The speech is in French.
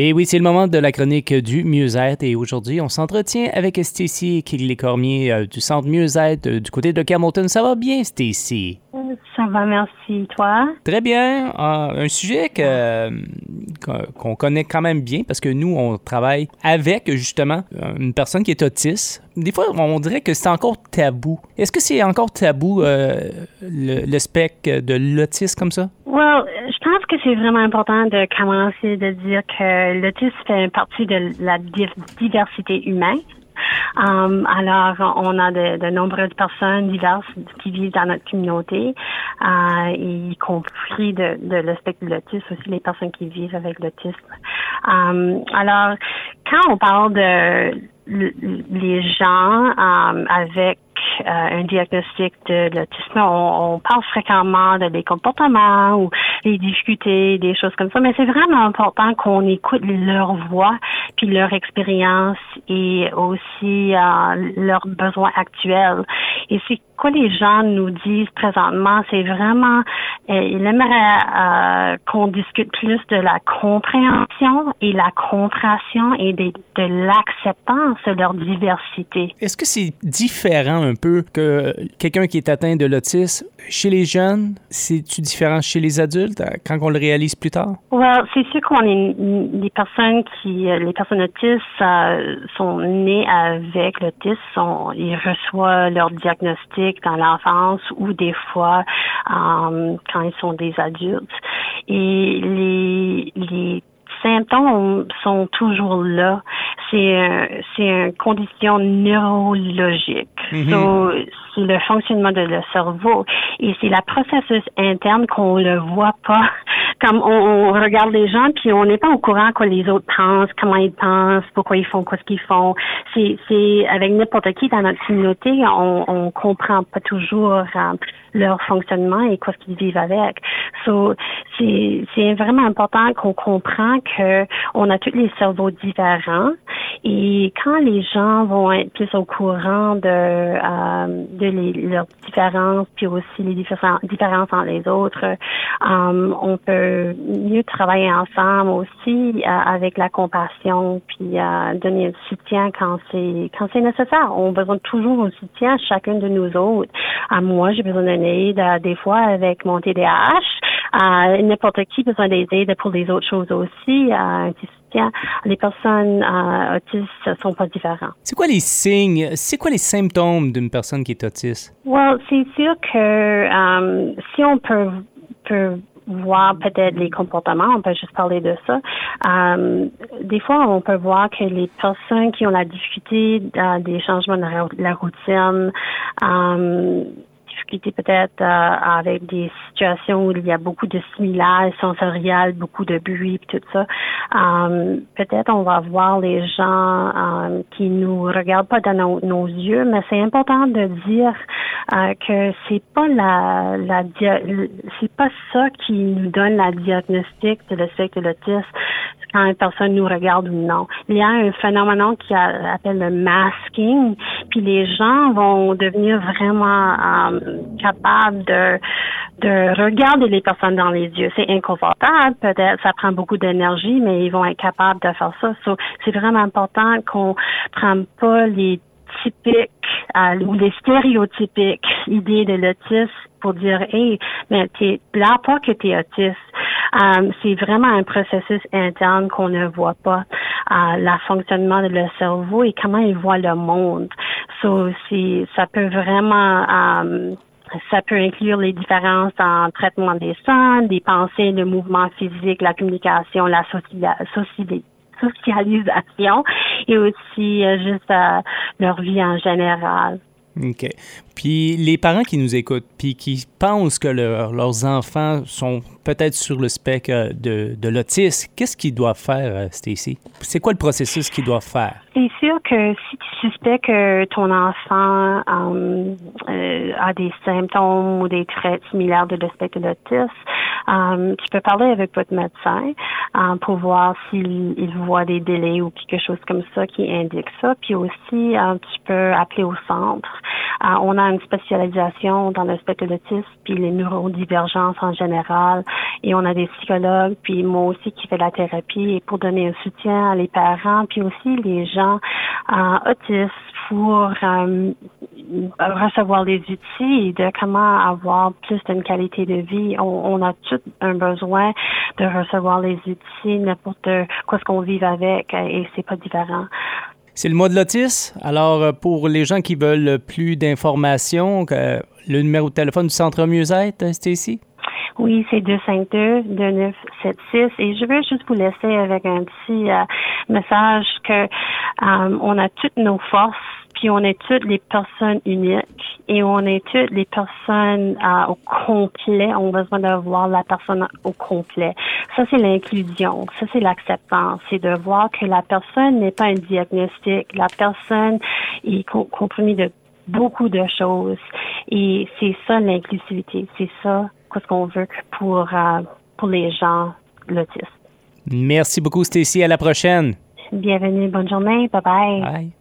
Et oui, c'est le moment de la chronique du mieux-être et aujourd'hui, on s'entretient avec Stacy Kigley-Cormier euh, du Centre mieux-être euh, du côté de Camilton. Ça va bien, Stacy? Ça va, merci. Toi? Très bien. Ah, un sujet que, qu'on connaît quand même bien parce que nous, on travaille avec justement une personne qui est autiste. Des fois, on dirait que c'est encore tabou. Est-ce que c'est encore tabou euh, le, spectre de l'autisme comme ça? Well, je pense que c'est vraiment important de commencer de dire que l'autisme fait partie de la diversité humaine. Um, alors, on a de, nombreuses personnes diverses qui vivent dans notre communauté, euh, y compris de, l'aspect de l'autisme, aussi les personnes qui vivent avec l'autisme. Um, alors, quand on parle de les gens um, avec euh, un diagnostic de l'autisme, on, on, parle fréquemment de les comportements ou les difficultés, des choses comme ça, mais c'est vraiment important qu'on écoute leur voix, puis leur expérience et aussi euh, leurs besoins actuels. Et c'est quoi les gens nous disent présentement, c'est vraiment, euh, il aimerait euh, qu'on discute plus de la compréhension et la compréhension et de, de l'acceptance de leur diversité. Est-ce que c'est différent un peu que quelqu'un qui est atteint de l'autisme chez les jeunes? C'est-tu différent chez les adultes quand on le réalise plus tard? Well, c'est sûr qu'on est les personnes qui, les personnes autistes sont nées avec l'autisme, ils reçoivent leur diagnostic dans l'enfance ou des fois euh, quand ils sont des adultes. Et les, les symptômes sont toujours là. C'est c'est une condition neurologique. Mm-hmm. c'est le fonctionnement de le cerveau et c'est la processus interne qu'on le voit pas comme on, regarde les gens puis on n'est pas au courant quoi les autres pensent, comment ils pensent, pourquoi ils font quoi ce qu'ils font. C'est, avec n'importe qui dans notre communauté, on, on comprend pas toujours euh, leur fonctionnement et quoi ce qu'ils vivent avec. So, c'est, c'est vraiment important qu'on comprend que on a tous les cerveaux différents et quand les gens vont être plus au courant de, euh, de leurs différences, puis aussi les différences, entre les autres, euh, on peut mieux travailler ensemble aussi euh, avec la compassion, puis euh, donner le soutien quand c'est quand c'est nécessaire. On a besoin toujours de soutien chacun de nous autres. À moi, j'ai besoin d'une aide des fois avec mon TDAH. N'importe qui a besoin d'aide pour les autres choses aussi. un petit les personnes euh, autistes sont pas différentes. C'est quoi les signes, c'est quoi les symptômes d'une personne qui est autiste? Well, c'est sûr que euh, si on peut, peut voir peut-être les comportements, on peut juste parler de ça. Euh, des fois, on peut voir que les personnes qui ont la difficulté euh, des changements de la, routine, difficulté peut-être euh, avec des situations où il y a beaucoup de stimulation sensoriels, beaucoup de bruit, tout ça. Euh, peut-être on va voir les gens euh, qui nous regardent pas dans nos, yeux, mais c'est important de dire que c'est pas la, la c'est pas ça qui nous donne la diagnostic de le fait que l'autisme quand une personne nous regarde ou non. Il y a un phénomène qui appelle le masking, puis les gens vont devenir vraiment euh, capables de de regarder les personnes dans les yeux. C'est inconfortable, peut-être, ça prend beaucoup d'énergie, mais ils vont être capables de faire ça. c'est vraiment important qu'on prenne pas les typiques euh, ou les stéréotypiques idées de l'autisme pour dire hey mais t'es là pas que t'es autiste euh, c'est vraiment un processus interne qu'on ne voit pas euh, le fonctionnement de le cerveau et comment il voit le monde so ça peut vraiment euh, ça peut inclure les différences en traitement des sons, des pensées, le mouvement physique, la communication, la socialisation et aussi euh, juste euh, leur vie en général. OK. Puis les parents qui nous écoutent, puis qui pensent que leurs enfants sont peut-être sur le spectre de, de l'autisme, qu'est-ce qu'ils doivent faire, euh, Stacy? C'est quoi le processus qu'ils doivent faire? C'est sûr que si tu suspectes que ton enfant euh, euh, a des symptômes ou des traits similaires de le spectre de l'autisme, tu peux parler avec votre médecin pour voir s'il voit des délais ou quelque chose comme ça qui indique ça. Puis aussi, tu peux appeler au centre. On a une spécialisation dans le l'autisme puis les neurodivergences en général. Et on a des psychologues, puis moi aussi qui fais la thérapie pour donner un soutien à les parents, puis aussi les gens autistes pour euh, recevoir les outils de comment avoir plus d'une qualité de vie. On, on, a tout un besoin de recevoir les outils, n'importe quoi ce qu'on vive avec, et c'est pas différent. C'est le mois de l'autisme. Alors, euh, pour les gens qui veulent plus d'informations, le numéro de téléphone du Centre Mieux-être, euh, ici? Oui, c'est 252-2976. Et je veux juste vous laisser avec un petit euh, message que on a toutes nos forces puis on est toutes les personnes uniques et on toutes les personnes euh, au complet. On a besoin de voir la personne au complet. Ça, c'est l'inclusion. Ça, c'est l'acceptance. C'est de voir que la personne n'est pas un diagnostic. La personne est comprimée de beaucoup de choses. Et c'est ça l'inclusivité. C'est ça ce qu'on veut pour, euh, pour les gens l'autisme. Merci beaucoup, Stacy. À la prochaine. Bienvenue. Bonne journée. Bye bye. Bye.